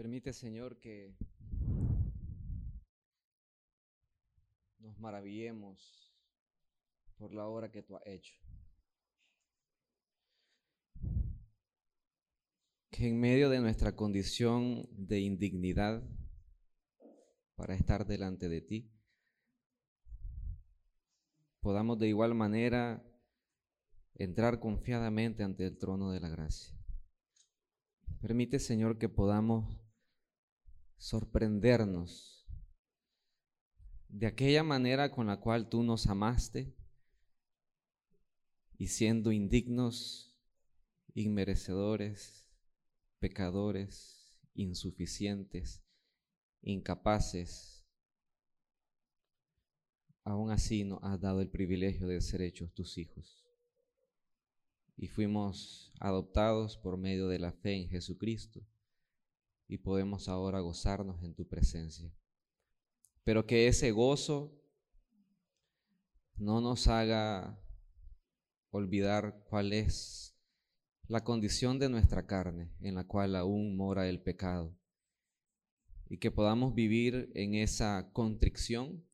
Permite, Señor, que nos maravillemos por la obra que tú has hecho. Que en medio de nuestra condición de indignidad para estar delante de ti, podamos de igual manera entrar confiadamente ante el trono de la gracia. Permite, Señor, que podamos sorprendernos de aquella manera con la cual tú nos amaste y siendo indignos, inmerecedores, pecadores, insuficientes, incapaces, aún así nos has dado el privilegio de ser hechos tus hijos. Y fuimos adoptados por medio de la fe en Jesucristo y podemos ahora gozarnos en tu presencia. Pero que ese gozo no nos haga olvidar cuál es la condición de nuestra carne en la cual aún mora el pecado y que podamos vivir en esa contrición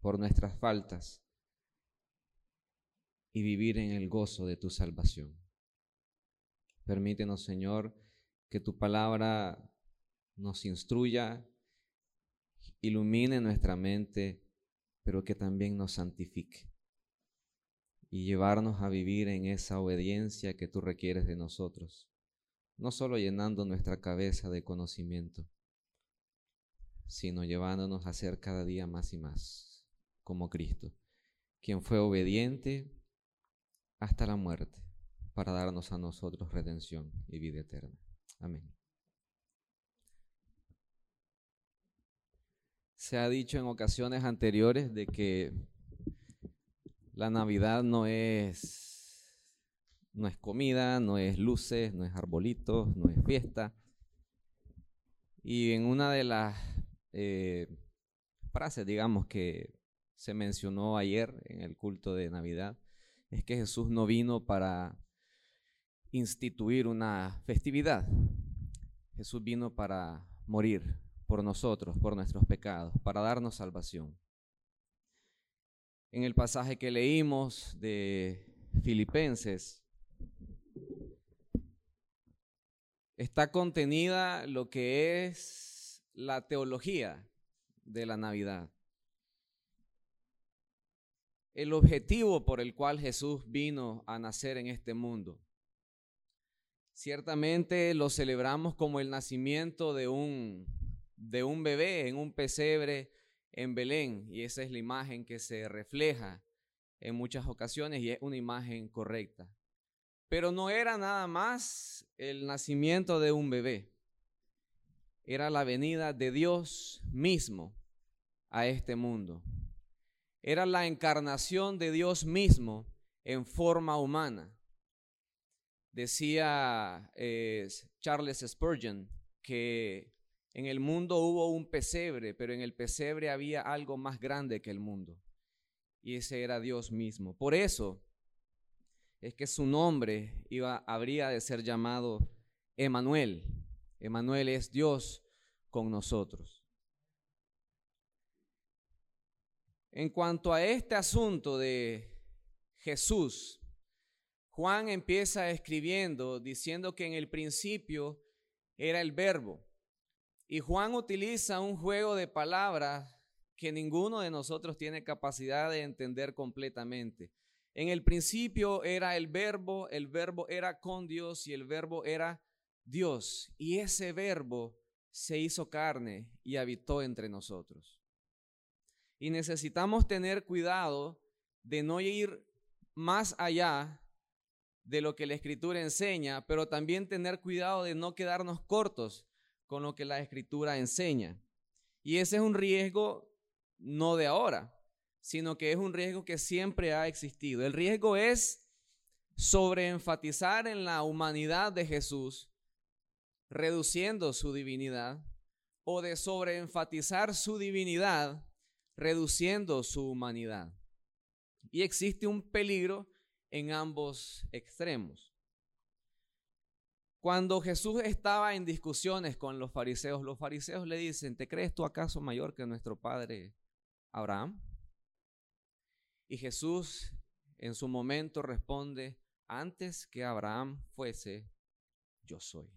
por nuestras faltas y vivir en el gozo de tu salvación. Permítenos, Señor, que tu palabra nos instruya, ilumine nuestra mente, pero que también nos santifique y llevarnos a vivir en esa obediencia que tú requieres de nosotros, no solo llenando nuestra cabeza de conocimiento, sino llevándonos a ser cada día más y más como Cristo, quien fue obediente hasta la muerte para darnos a nosotros redención y vida eterna. Amén. Se ha dicho en ocasiones anteriores de que la Navidad no es, no es comida, no es luces, no es arbolitos, no es fiesta. Y en una de las eh, frases, digamos, que se mencionó ayer en el culto de Navidad, es que Jesús no vino para instituir una festividad. Jesús vino para morir por nosotros, por nuestros pecados, para darnos salvación. En el pasaje que leímos de Filipenses, está contenida lo que es la teología de la Navidad. El objetivo por el cual Jesús vino a nacer en este mundo. Ciertamente lo celebramos como el nacimiento de un, de un bebé en un pesebre en Belén y esa es la imagen que se refleja en muchas ocasiones y es una imagen correcta. Pero no era nada más el nacimiento de un bebé, era la venida de Dios mismo a este mundo. Era la encarnación de Dios mismo en forma humana. Decía eh, Charles Spurgeon que en el mundo hubo un pesebre, pero en el pesebre había algo más grande que el mundo. Y ese era Dios mismo. Por eso es que su nombre iba, habría de ser llamado Emanuel. Emanuel es Dios con nosotros. En cuanto a este asunto de Jesús, Juan empieza escribiendo diciendo que en el principio era el verbo. Y Juan utiliza un juego de palabras que ninguno de nosotros tiene capacidad de entender completamente. En el principio era el verbo, el verbo era con Dios y el verbo era Dios. Y ese verbo se hizo carne y habitó entre nosotros. Y necesitamos tener cuidado de no ir más allá de lo que la escritura enseña, pero también tener cuidado de no quedarnos cortos con lo que la escritura enseña. Y ese es un riesgo no de ahora, sino que es un riesgo que siempre ha existido. El riesgo es sobreenfatizar en la humanidad de Jesús, reduciendo su divinidad, o de sobreenfatizar su divinidad, reduciendo su humanidad. Y existe un peligro en ambos extremos. Cuando Jesús estaba en discusiones con los fariseos, los fariseos le dicen, ¿te crees tú acaso mayor que nuestro padre Abraham? Y Jesús en su momento responde, antes que Abraham fuese, yo soy.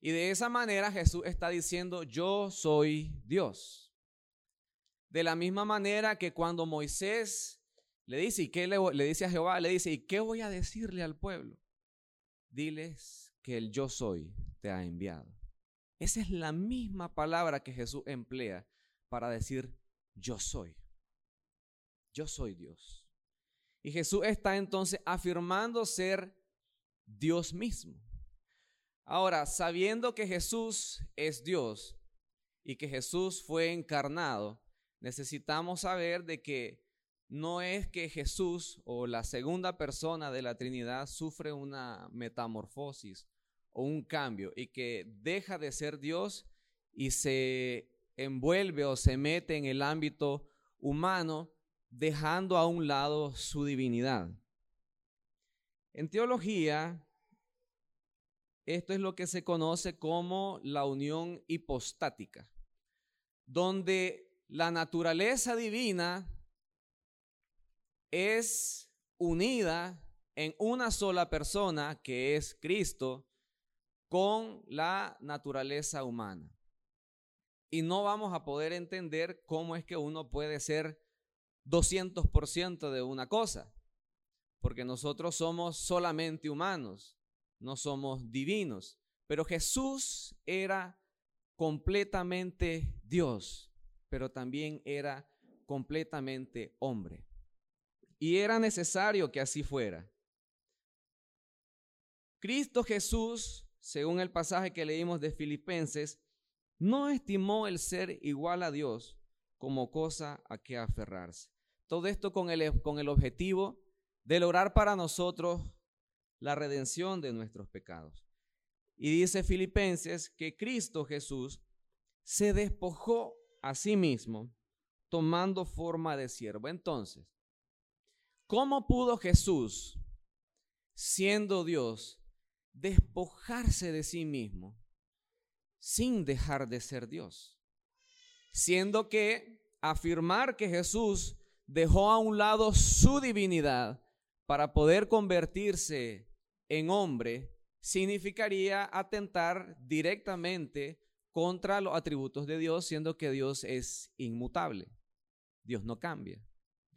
Y de esa manera Jesús está diciendo, yo soy Dios. De la misma manera que cuando Moisés le dice, ¿y qué le, dice a Jehová? Le dice, ¿y qué voy a decirle al pueblo? Diles que el yo soy te ha enviado. Esa es la misma palabra que Jesús emplea para decir yo soy. Yo soy Dios. Y Jesús está entonces afirmando ser Dios mismo. Ahora, sabiendo que Jesús es Dios y que Jesús fue encarnado, necesitamos saber de que no es que Jesús o la segunda persona de la Trinidad sufre una metamorfosis o un cambio y que deja de ser Dios y se envuelve o se mete en el ámbito humano dejando a un lado su divinidad. En teología, esto es lo que se conoce como la unión hipostática, donde la naturaleza divina es unida en una sola persona, que es Cristo, con la naturaleza humana. Y no vamos a poder entender cómo es que uno puede ser 200% de una cosa, porque nosotros somos solamente humanos, no somos divinos. Pero Jesús era completamente Dios, pero también era completamente hombre. Y era necesario que así fuera. Cristo Jesús, según el pasaje que leímos de Filipenses, no estimó el ser igual a Dios como cosa a que aferrarse. Todo esto con el, con el objetivo de lograr para nosotros la redención de nuestros pecados. Y dice Filipenses que Cristo Jesús se despojó a sí mismo tomando forma de siervo. Entonces, ¿cómo pudo Jesús, siendo Dios, despojarse de sí mismo sin dejar de ser Dios? Siendo que afirmar que Jesús dejó a un lado su divinidad para poder convertirse en hombre, significaría atentar directamente contra los atributos de Dios, siendo que Dios es inmutable. Dios no cambia.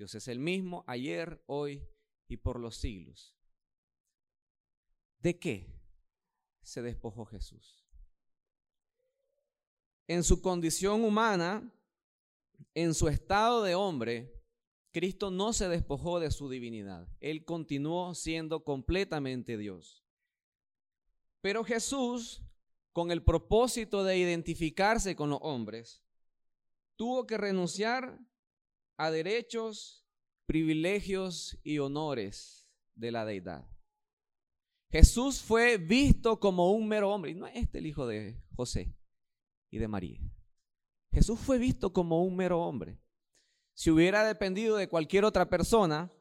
Dios es el mismo ayer, hoy y por los siglos. ¿De qué se despojó Jesús? En su condición humana, en su estado de hombre, Cristo no se despojó de su divinidad. Él continuó siendo completamente Dios. Pero Jesús, con el propósito de identificarse con los hombres, tuvo que renunciar a derechos, privilegios y honores de la deidad. Jesús fue visto como un mero hombre, y no es este el hijo de José y de María. Jesús fue visto como un mero hombre. Si hubiera dependido de cualquier otra persona,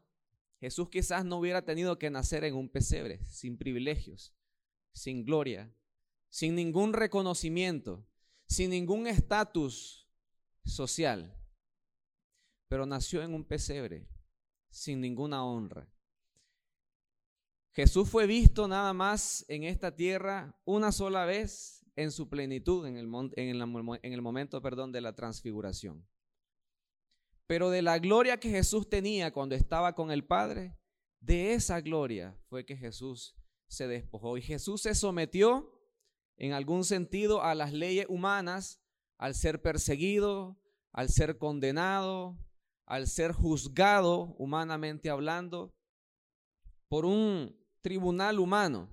Jesús quizás no hubiera tenido que nacer en un pesebre, sin privilegios, sin gloria, sin ningún reconocimiento, sin ningún estatus social. Pero nació en un pesebre, sin ninguna honra. Jesús fue visto nada más en esta tierra una sola vez en su plenitud, en el, en el momento perdón, de la transfiguración. Pero de la gloria que Jesús tenía cuando estaba con el Padre, de esa gloria fue que Jesús se despojó. Y Jesús se sometió en algún sentido a las leyes humanas al ser perseguido, al ser condenado, al ser juzgado humanamente hablando por un tribunal humano.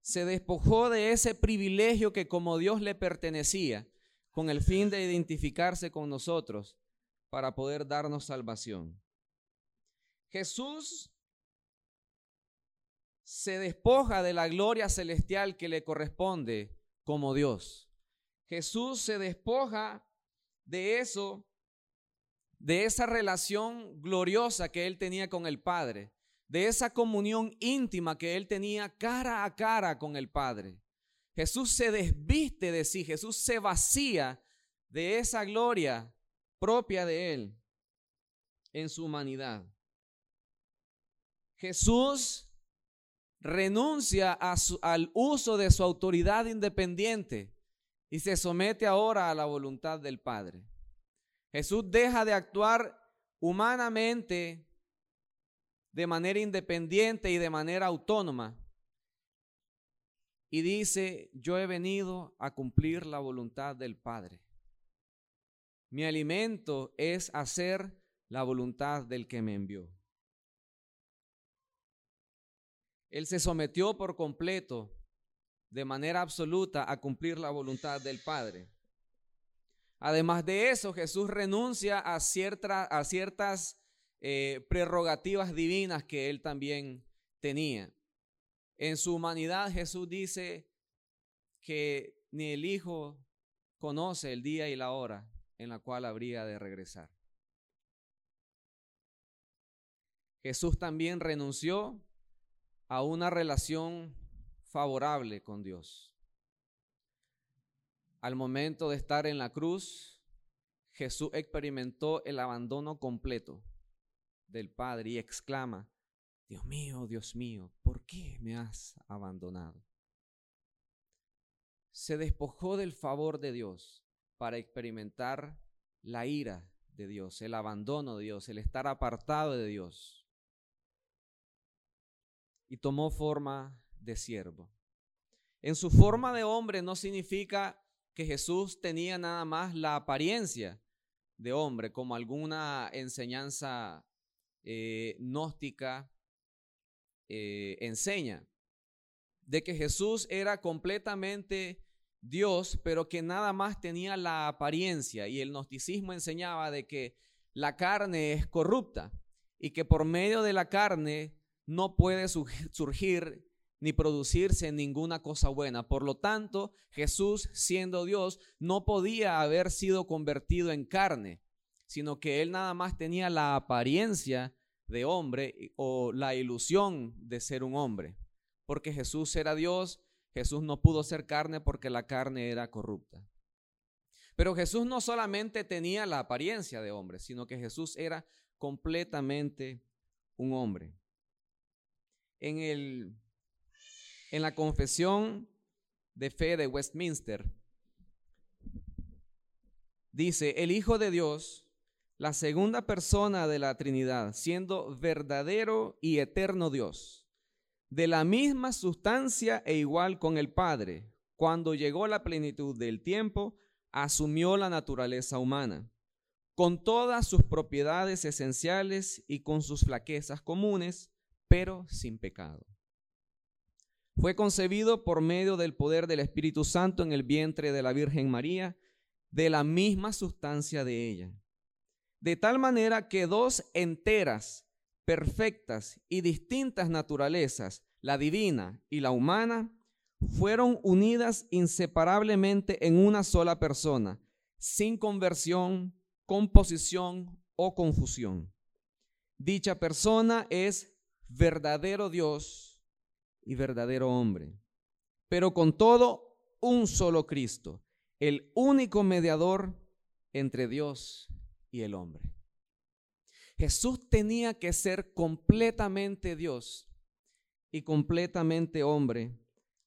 Se despojó de ese privilegio que como Dios le pertenecía con el fin de identificarse con nosotros para poder darnos salvación. Jesús se despoja de la gloria celestial que le corresponde como Dios. Jesús se despoja de eso, de esa relación gloriosa que él tenía con el Padre, de esa comunión íntima que él tenía cara a cara con el Padre. Jesús se desviste de sí, Jesús se vacía de esa gloria propia de él en su humanidad. Jesús renuncia al uso de su autoridad independiente y se somete ahora a la voluntad del Padre. Jesús deja de actuar humanamente de manera independiente y de manera autónoma. Y dice, yo he venido a cumplir la voluntad del Padre. Mi alimento es hacer la voluntad del que me envió. Él se sometió por completo, de manera absoluta, a cumplir la voluntad del Padre. Además de eso, Jesús renuncia a, ciertas eh, prerrogativas divinas que él también tenía. En su humanidad Jesús dice que ni el Hijo conoce el día y la hora en la cual habría de regresar. Jesús también renunció a una relación favorable con Dios. Al momento de estar en la cruz, Jesús experimentó el abandono completo del Padre y exclama, Dios mío, Dios mío, ¿por qué me has abandonado? Se despojó del favor de Dios para experimentar la ira de Dios, el abandono de Dios, el estar apartado de Dios. Y tomó forma de siervo. En su forma de hombre no significa que Jesús tenía nada más la apariencia de hombre, como alguna enseñanza eh, gnóstica eh, enseña, de que Jesús era completamente Dios, pero que nada más tenía la apariencia. Y el gnosticismo enseñaba de que la carne es corrupta y que por medio de la carne no puede surgir ni producirse ninguna cosa buena. Por lo tanto, Jesús, siendo Dios, no podía haber sido convertido en carne, sino que él nada más tenía la apariencia de hombre o la ilusión de ser un hombre. Porque Jesús era Dios, Jesús no pudo ser carne porque la carne era corrupta. Pero Jesús no solamente tenía la apariencia de hombre, sino que Jesús era completamente un hombre. En, el, en la confesión de fe de Westminster, dice, el Hijo de Dios la segunda persona de la Trinidad, siendo verdadero y eterno Dios, de la misma sustancia e igual con el Padre, cuando llegó la plenitud del tiempo, asumió la naturaleza humana, con todas sus propiedades esenciales y con sus flaquezas comunes, pero sin pecado. Fue concebido por medio del poder del Espíritu Santo en el vientre de la Virgen María, de la misma sustancia de ella de tal manera que dos enteras, perfectas y distintas naturalezas, la divina y la humana, fueron unidas inseparablemente en una sola persona, sin conversión, composición o confusión. Dicha persona es verdadero Dios y verdadero hombre, pero con todo un solo Cristo, el único mediador entre Dios y el hombre. Jesús tenía que ser completamente Dios y completamente hombre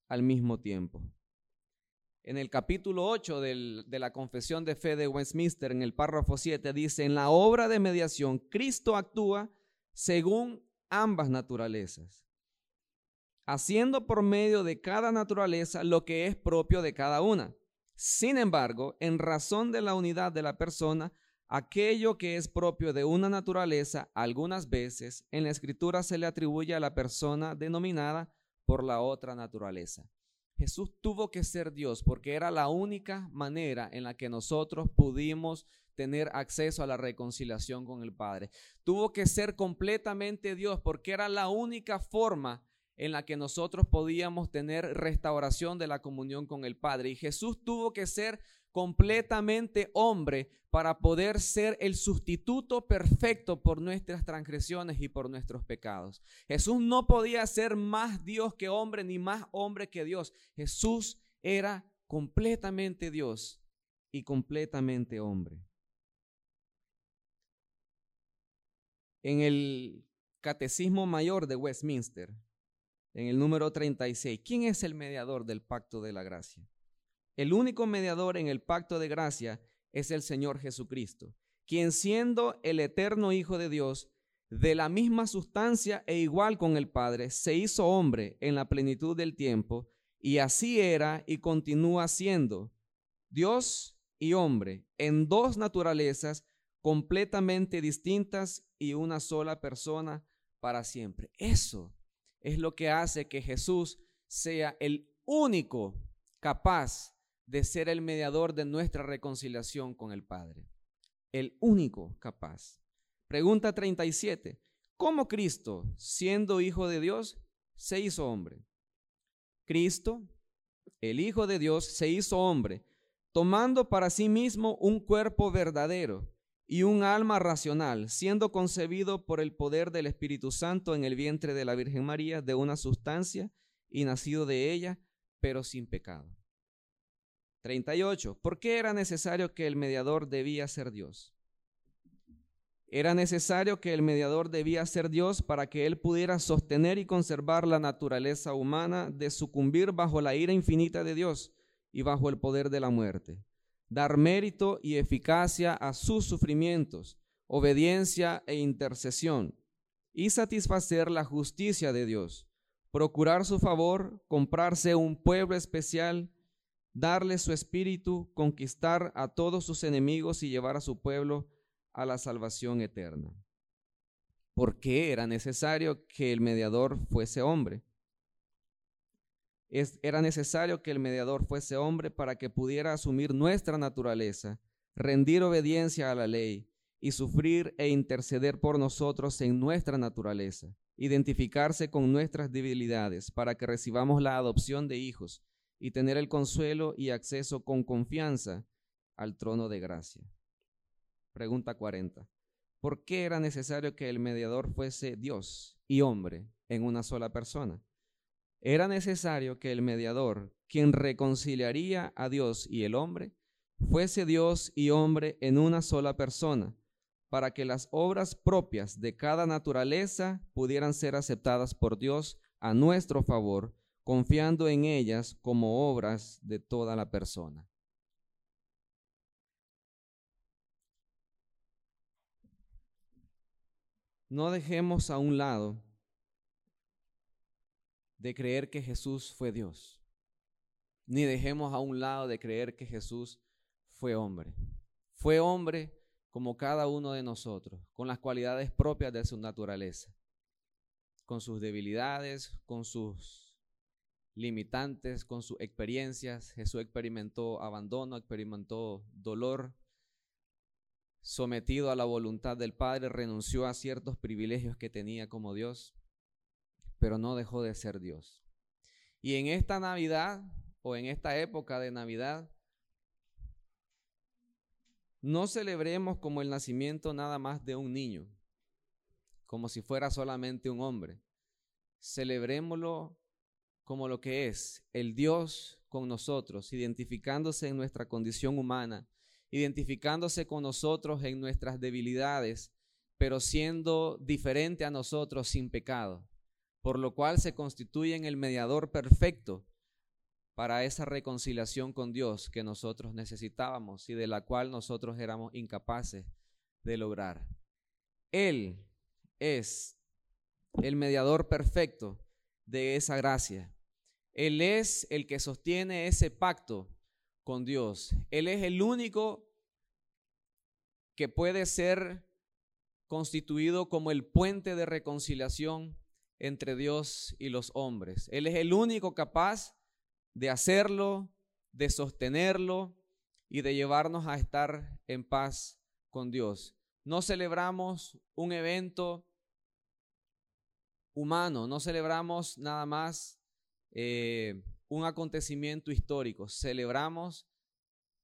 al mismo tiempo. En el capítulo 8 de la confesión de fe de Westminster, en el párrafo 7, dice, en la obra de mediación, Cristo actúa según ambas naturalezas, haciendo por medio de cada naturaleza lo que es propio de cada una. Sin embargo, en razón de la unidad de la persona, Aquello que es propio de una naturaleza, algunas veces en la escritura se le atribuye a la persona denominada por la otra naturaleza. Jesús tuvo que ser Dios porque era la única manera en la que nosotros pudimos tener acceso a la reconciliación con el Padre. Tuvo que ser completamente Dios porque era la única forma en la que nosotros podíamos tener restauración de la comunión con el Padre. Y Jesús tuvo que ser completamente hombre para poder ser el sustituto perfecto por nuestras transgresiones y por nuestros pecados. Jesús no podía ser más Dios que hombre ni más hombre que Dios. Jesús era completamente Dios y completamente hombre. En el Catecismo Mayor de Westminster, en el número 36, ¿quién es el mediador del pacto de la gracia? El único mediador en el pacto de gracia es el Señor Jesucristo, quien siendo el eterno Hijo de Dios, de la misma sustancia e igual con el Padre, se hizo hombre en la plenitud del tiempo, y así era y continúa siendo Dios y hombre en dos naturalezas completamente distintas y una sola persona para siempre. Eso es lo que hace que Jesús sea el único capaz de ser el mediador de nuestra reconciliación con el Padre. El único capaz. Pregunta 37. ¿Cómo Cristo, siendo hijo de Dios, se hizo hombre? Cristo, el Hijo de Dios, se hizo hombre, tomando para sí mismo un cuerpo verdadero y un alma racional, siendo concebido por el poder del Espíritu Santo en el vientre de la Virgen María, de una sustancia y nacido de ella, pero sin pecado. 38. ¿Por qué era necesario que el mediador debía ser Dios? Era necesario que el mediador debía ser Dios para que él pudiera sostener y conservar la naturaleza humana de sucumbir bajo la ira infinita de Dios y bajo el poder de la muerte. Dar mérito y eficacia a sus sufrimientos, obediencia e intercesión, y satisfacer la justicia de Dios, procurar su favor, comprarse un pueblo especial, darle su espíritu, conquistar a todos sus enemigos y llevar a su pueblo a la salvación eterna. ¿Por qué era necesario que el mediador fuese hombre? Era necesario que el mediador fuese hombre para que pudiera asumir nuestra naturaleza, rendir obediencia a la ley y sufrir e interceder por nosotros en nuestra naturaleza, identificarse con nuestras debilidades para que recibamos la adopción de hijos y tener el consuelo y acceso con confianza al trono de gracia. Pregunta 40. ¿Por qué era necesario que el mediador fuese Dios y hombre en una sola persona? Era necesario que el mediador, quien reconciliaría a Dios y el hombre, fuese Dios y hombre en una sola persona, para que las obras propias de cada naturaleza pudieran ser aceptadas por Dios a nuestro favor, confiando en ellas como obras de toda la persona. No dejemos a un lado de creer que Jesús fue Dios, ni dejemos a un lado de creer que Jesús fue hombre. Fue hombre como cada uno de nosotros, con las cualidades propias de su naturaleza, con sus debilidades, con sus limitantes, con sus experiencias. Jesús experimentó abandono, experimentó dolor, sometido a la voluntad del Padre, renunció a ciertos privilegios que tenía como Dios, pero no dejó de ser Dios. Y en esta Navidad o en esta época de Navidad, no celebremos como el nacimiento nada más de un niño, como si fuera solamente un hombre. Celebrémoslo como lo que es, el Dios con nosotros, identificándose en nuestra condición humana identificándose con nosotros en nuestras debilidades, pero siendo diferente a nosotros sin pecado, por lo cual se constituye en el mediador perfecto para esa reconciliación con Dios que nosotros necesitábamos y de la cual nosotros éramos incapaces de lograr. Él es el mediador perfecto de esa gracia. Él es el que sostiene ese pacto con Dios. Él es el único que puede ser constituido como el puente de reconciliación entre Dios y los hombres. Él es el único capaz de hacerlo, de sostenerlo y de llevarnos a estar en paz con Dios. No celebramos un evento humano, no celebramos nada más eh, un acontecimiento histórico, celebramos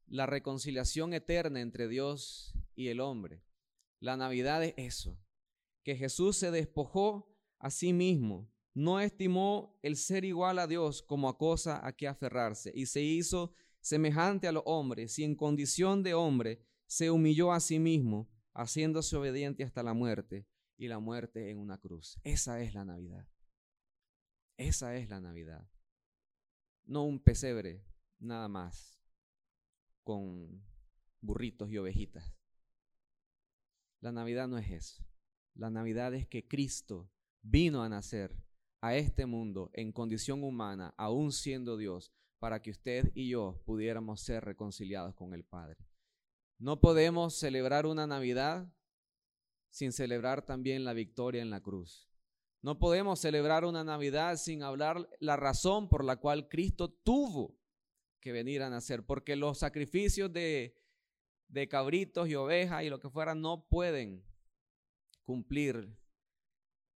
la reconciliación eterna entre Dios y el hombre. La Navidad es eso, que Jesús se despojó a sí mismo, no estimó el ser igual a Dios como a cosa a que aferrarse y se hizo semejante a los hombres y en condición de hombre se humilló a sí mismo, haciéndose obediente hasta la muerte y la muerte en una cruz. Esa es la Navidad. Esa es la Navidad. No un pesebre, nada más, con burritos y ovejitas. La Navidad no es eso. La Navidad es que Cristo vino a nacer a este mundo en condición humana, aún siendo Dios, para que usted y yo pudiéramos ser reconciliados con el Padre. No podemos celebrar una Navidad sin celebrar también la victoria en la cruz. No podemos celebrar una Navidad sin hablar la razón por la cual Cristo tuvo que venir a nacer, porque los sacrificios de, de cabritos y ovejas y lo que fuera no pueden cumplir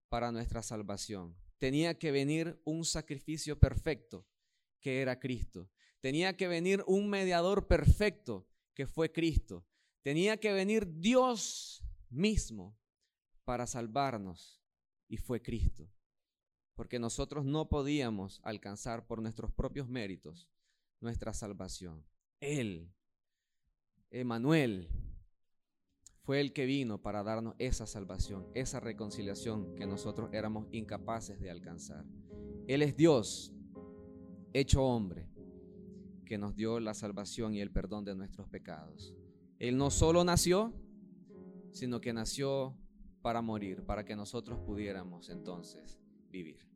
para nuestra salvación. Tenía que venir un sacrificio perfecto, que era Cristo. Tenía que venir un mediador perfecto, que fue Cristo. Tenía que venir Dios mismo para salvarnos, y fue Cristo. Porque nosotros no podíamos alcanzar por nuestros propios méritos nuestra salvación. Él, Emanuel, fue el que vino para darnos esa salvación, esa reconciliación que nosotros éramos incapaces de alcanzar. Él es Dios, hecho hombre, que nos dio la salvación y el perdón de nuestros pecados. Él no solo nació, sino que nació para morir, para que nosotros pudiéramos entonces vivir.